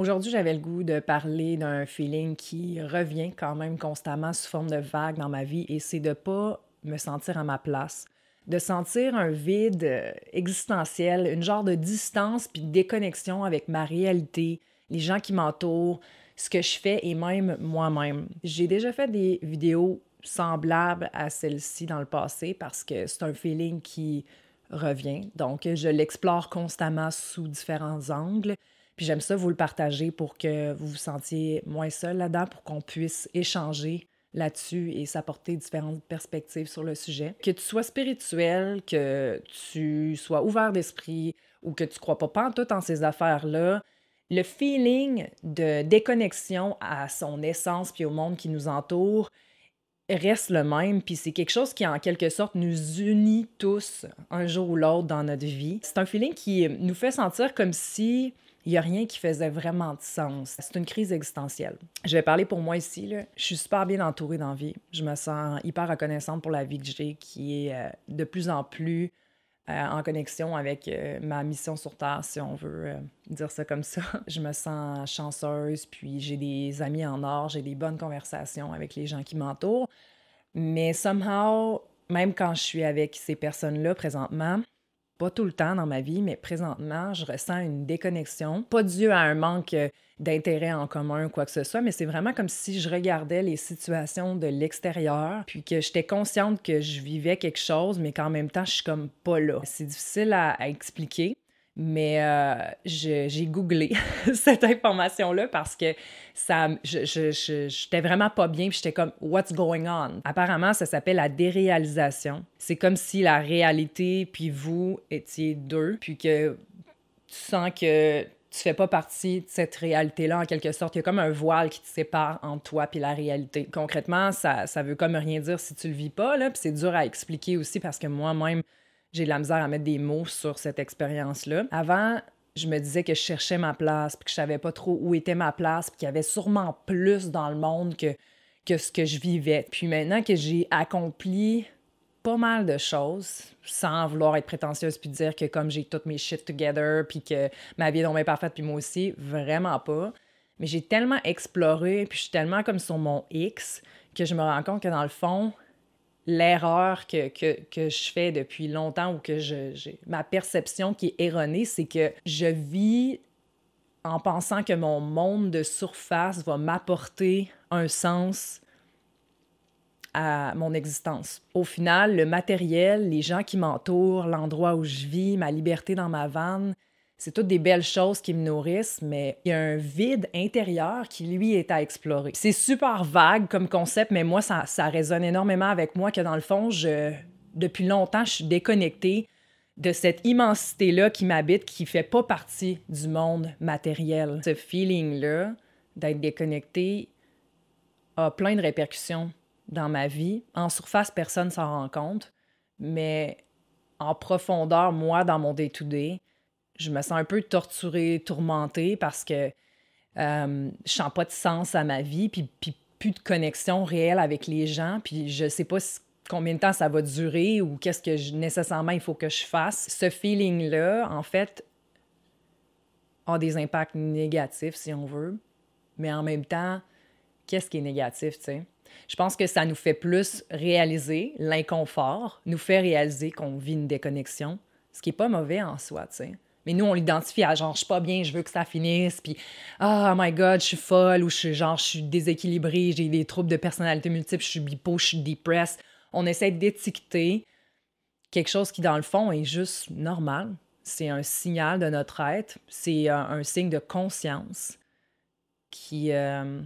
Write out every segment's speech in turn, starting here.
Aujourd'hui, j'avais le goût de parler d'un feeling qui revient quand même constamment sous forme de vague dans ma vie et c'est de pas me sentir à ma place, de sentir un vide euh, existentiel, une genre de distance puis de déconnexion avec ma réalité, les gens qui m'entourent, ce que je fais et même moi-même. J'ai déjà fait des vidéos semblables à celle-ci dans le passé parce que c'est un feeling qui revient. Donc, je l'explore constamment sous différents angles. Puis j'aime ça vous le partager pour que vous vous sentiez moins seul là-dedans, pour qu'on puisse échanger là-dessus et s'apporter différentes perspectives sur le sujet. Que tu sois spirituel, que tu sois ouvert d'esprit ou que tu crois pas, tout en ces affaires-là, le feeling de déconnexion à son essence puis au monde qui nous entoure reste le même, puis c'est quelque chose qui, en quelque sorte, nous unit tous un jour ou l'autre dans notre vie. C'est un feeling qui nous fait sentir comme si il n'y a rien qui faisait vraiment de sens. C'est une crise existentielle. Je vais parler pour moi ici. Je suis super bien entourée dans vie. Je me sens hyper reconnaissante pour la vie que j'ai, qui est euh, de plus en plus euh, en connexion avec euh, ma mission sur Terre, si on veut dire ça comme ça. Je me sens chanceuse, puis j'ai des amis en or, j'ai des bonnes conversations avec les gens qui m'entourent. Mais somehow, même quand je suis avec ces personnes-là présentement, pas tout le temps dans ma vie, mais présentement, je ressens une déconnexion. Pas dû à un manque euh, d'intérêt en commun quoi que ce soit, mais c'est vraiment comme si je regardais les situations de l'extérieur, puis que j'étais consciente que je vivais quelque chose, mais qu'en même temps, je suis comme pas là. C'est difficile à expliquer. Mais euh, j'ai googlé cette information-là parce que ça, j'étais vraiment pas bien. Puis j'étais comme, what's going on? Apparemment, ça s'appelle la déréalisation. C'est comme si la réalité puis vous étiez deux, puis que tu sens que tu fais pas partie de cette réalité-là en quelque sorte. Il y a comme un voile qui te sépare entre toi puis la réalité. Concrètement, ça, ça veut comme rien dire si tu le vis pas, là. Puis c'est dur à expliquer aussi parce que moi-même, j'ai de la misère à mettre des mots sur cette expérience-là. Avant, je me disais que je cherchais ma place, puis que je savais pas trop où était ma place, puis qu'il y avait sûrement plus dans le monde que, que ce que je vivais. Puis maintenant que j'ai accompli pas mal de choses, sans vouloir être prétentieuse puis dire que comme j'ai toutes mes shit together, puis que ma vie est donc parfaite, puis moi aussi, vraiment pas. Mais j'ai tellement exploré, puis je suis tellement comme sur mon X, que je me rends compte que dans le fond, l'erreur que, que, je fais depuis longtemps ou que je, ma perception qui est erronée, c'est que je vis en pensant que mon monde de surface va m'apporter un sens à mon existence. Au final, le matériel, les gens qui m'entourent, l'endroit où je vis, ma liberté dans ma vanne, c'est toutes des belles choses qui me nourrissent, mais il y a un vide intérieur qui, lui, est à explorer. C'est super vague comme concept, mais moi, ça, ça résonne énormément avec moi que, dans le fond, je, depuis longtemps, je suis déconnectée de cette immensité-là qui m'habite, qui fait pas partie du monde matériel. Ce feeling-là d'être déconnecté a plein de répercussions dans ma vie. En surface, personne s'en rend compte, mais en profondeur, moi, dans mon day-to-day, je me sens un peu torturée, tourmentée parce que euh, je sens pas de sens à ma vie, puis, plus de connexion réelle avec les gens, puis je sais pas combien de temps ça va durer ou qu'est-ce que nécessairement il faut que je fasse. Ce feeling-là, en fait, a des impacts négatifs, si on veut, mais en même temps, qu'est-ce qui est négatif, tu sais? Je pense que ça nous fait plus réaliser l'inconfort, nous fait réaliser qu'on vit une déconnexion, ce qui est pas mauvais en soi, tu sais. Mais nous, on l'identifie à genre, je suis pas bien, je veux que ça finisse, puis oh my god, je suis folle, ou je suis genre, je suis déséquilibrée, j'ai des troubles de personnalité multiples, je suis bipo, je suis depressed. On essaie d'étiqueter quelque chose qui, dans le fond, est juste normal. C'est un signal de notre être, c'est un, signe de conscience qui, euh,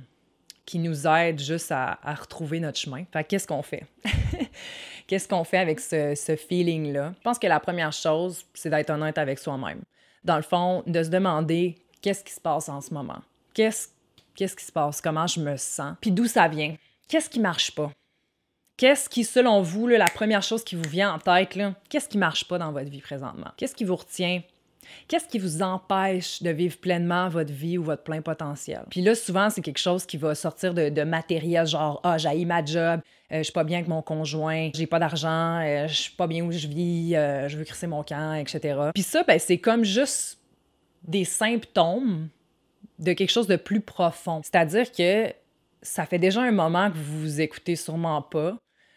qui nous aide juste à, à retrouver notre chemin. Fait qu'est-ce qu'on fait? Qu'est-ce qu'on fait avec ce, ce feeling-là? Je pense que la première chose, c'est d'être honnête avec soi-même. Dans le fond, de se demander qu'est-ce qui se passe en ce moment? Qu'est-ce qu'est-ce qui se passe? Comment je me sens? Puis d'où ça vient? Qu'est-ce qui marche pas? Qu'est-ce qui, selon vous, la première chose qui vous vient en tête, qu'est-ce qui marche pas dans votre vie présentement? Qu'est-ce qui vous retient Qu'est-ce qui vous empêche de vivre pleinement votre vie ou votre plein potentiel? Puis là, souvent, c'est quelque chose qui va sortir de, matériel, genre, ah, j'ai ma job, euh, je suis pas bien avec mon conjoint, j'ai pas d'argent, euh, je suis pas bien où je vis, euh, je veux crisser mon camp, etc. Puis ça, ben, c'est comme juste des symptômes de quelque chose de plus profond. C'est-à-dire que ça fait déjà un moment que vous vous écoutez sûrement pas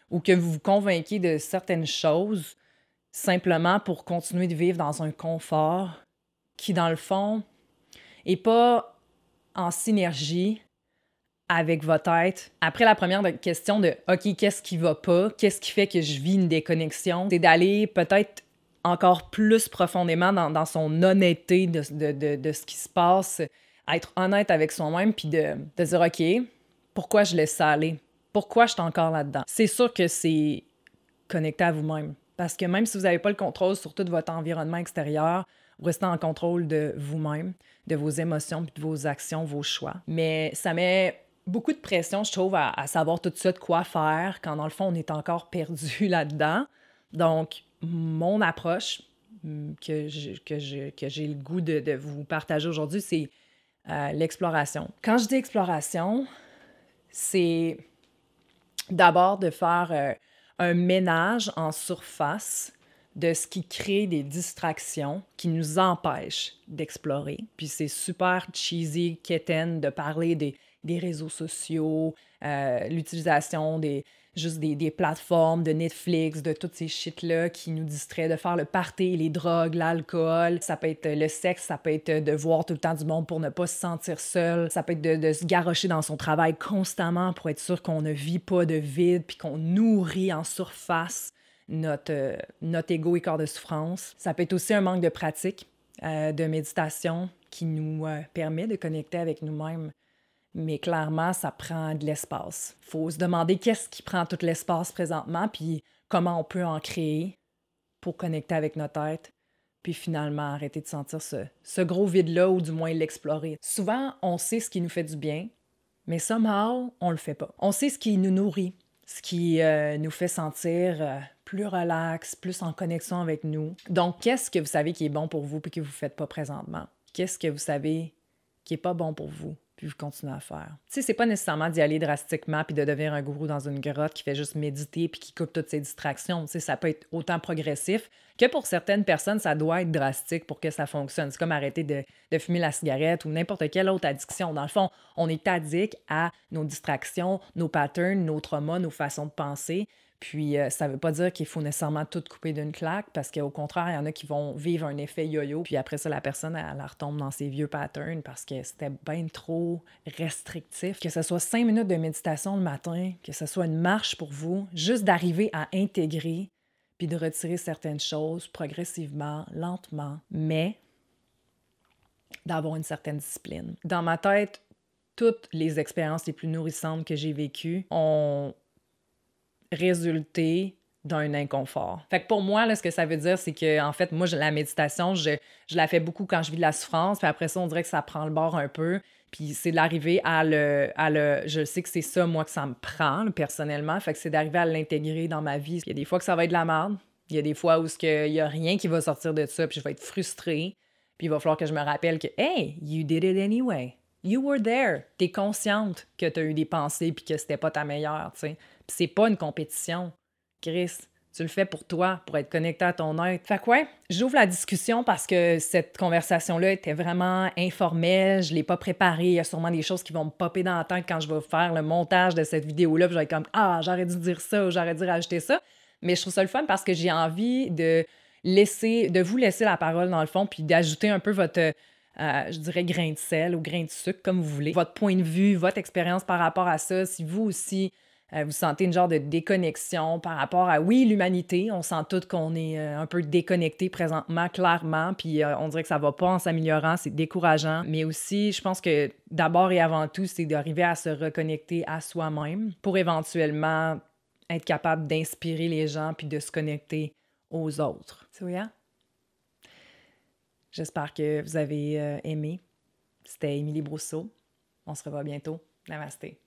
ou que vous vous convainquez de certaines choses simplement pour continuer de vivre dans un confort qui, dans le fond, est pas en synergie avec votre tête. Après la première question de OK, qu'est-ce qui va pas? Qu'est-ce qui fait que je vis une déconnexion? C'est d'aller peut-être encore plus profondément dans, son honnêteté de, ce qui se passe, être honnête avec soi-même, puis de, de dire OK, pourquoi je laisse ça aller? Pourquoi je suis encore là-dedans? C'est sûr que c'est connecté à vous-même. Parce que même si vous n'avez pas le contrôle sur tout votre environnement extérieur, vous restez en contrôle de vous-même, de vos émotions, de vos actions, vos choix. Mais ça met beaucoup de pression, je trouve, à, savoir tout de quoi faire, quand dans le fond, on est encore perdu là-dedans. Donc, mon approche mm, que j'ai que que le goût de, vous partager aujourd'hui, c'est euh, l'exploration. Quand je dis exploration, c'est d'abord de faire euh, un ménage en surface de ce qui crée des distractions qui nous empêchent d'explorer. Puis c'est super cheesy, quétaine de parler des, des réseaux sociaux, euh, l'utilisation des, juste des, des, plateformes de Netflix, de toutes ces shit-là qui nous distraient de faire le party, les drogues, l'alcool. Ça peut être le sexe, ça peut être de voir tout le temps du monde pour ne pas se sentir seul. Ça peut être de, se garrocher dans son travail constamment pour être sûr qu'on ne vit pas de vide puis qu'on nourrit en surface notre, euh, ego et corps de souffrance. Ça peut être aussi un manque de pratique, euh, de méditation qui nous euh, permet de connecter avec nous-mêmes mais clairement, ça prend de l'espace. Il faut se demander qu'est-ce qui prend tout l'espace présentement, puis comment on peut en créer pour connecter avec notre tête, puis finalement arrêter de sentir ce, gros vide-là ou du moins l'explorer. Souvent, on sait ce qui nous fait du bien, mais somehow, on le fait pas. On sait ce qui nous nourrit, ce qui euh, nous fait sentir plus relax, plus en connexion avec nous. Donc, qu'est-ce que vous savez qui est bon pour vous puis que vous ne faites pas présentement? Qu'est-ce que vous savez qui est pas bon pour vous? puis vous continuez à faire? Tu sais, c'est pas nécessairement d'y aller drastiquement puis de devenir un gourou dans une grotte qui fait juste méditer puis qui coupe toutes ses distractions. Tu sais, ça peut être autant progressif que pour certaines personnes, ça doit être drastique pour que ça fonctionne. C'est comme arrêter de, de fumer la cigarette ou n'importe quelle autre addiction. Dans le fond, on est addict à nos distractions, nos patterns, nos traumas, nos façons de penser. Puis, euh, ça ne veut pas dire qu'il faut nécessairement tout couper d'une claque, parce qu'au contraire, il y en a qui vont vivre un effet yo-yo, puis après ça, la personne, elle, retombe dans ses vieux patterns parce que c'était bien trop restrictif. Que ce soit cinq minutes de méditation le matin, que ce soit une marche pour vous, juste d'arriver à intégrer puis de retirer certaines choses progressivement, lentement, mais d'avoir une certaine discipline. Dans ma tête, toutes les expériences les plus nourrissantes que j'ai vécues ont résulter d'un inconfort. Fait pour moi, là, ce que ça veut dire, c'est que, en fait, moi, la méditation, je, je, la fais beaucoup quand je vis de la souffrance, puis après ça, on dirait que ça prend le bord un peu. Puis c'est d'arriver à le, à le. Je sais que c'est ça, moi, que ça me prend, personnellement. Fait c'est d'arriver à l'intégrer dans ma vie. Il y a des fois que ça va être de la merde. Il y a des fois où il n'y a rien qui va sortir de ça, puis je vais être frustrée. Puis il va falloir que je me rappelle que, hey, you did it anyway. You were there. T'es consciente que tu as eu des pensées, puis que c'était pas ta meilleure, tu sais c'est pas une compétition. Chris, tu le fais pour toi, pour être connecté à ton être. Fait que ouais, j'ouvre la discussion parce que cette conversation-là était vraiment informelle, je l'ai pas préparée, il y a sûrement des choses qui vont me popper dans la tête quand je vais faire le montage de cette vidéo-là, puis je vais être comme « Ah, j'aurais dû dire ça ou j'aurais dû rajouter ça », mais je trouve ça le fun parce que j'ai envie de laisser, de vous laisser la parole dans le fond, puis d'ajouter un peu votre... Euh, je dirais grain de sel ou grain de sucre, comme vous voulez. Votre point de vue, votre expérience par rapport à ça, si vous aussi, euh, vous sentez une genre de déconnexion par rapport à, oui, l'humanité. On sent tout qu'on est euh, un peu déconnecté présentement, clairement, puis on dirait que ça va pas en s'améliorant, c'est décourageant. Mais aussi, je pense que d'abord et avant tout, c'est d'arriver à se reconnecter à soi-même pour éventuellement être capable d'inspirer les gens puis de se connecter aux autres. So, yeah? J'espère que vous avez aimé. C'était Émilie Brousseau. On se revoit bientôt. Namasté.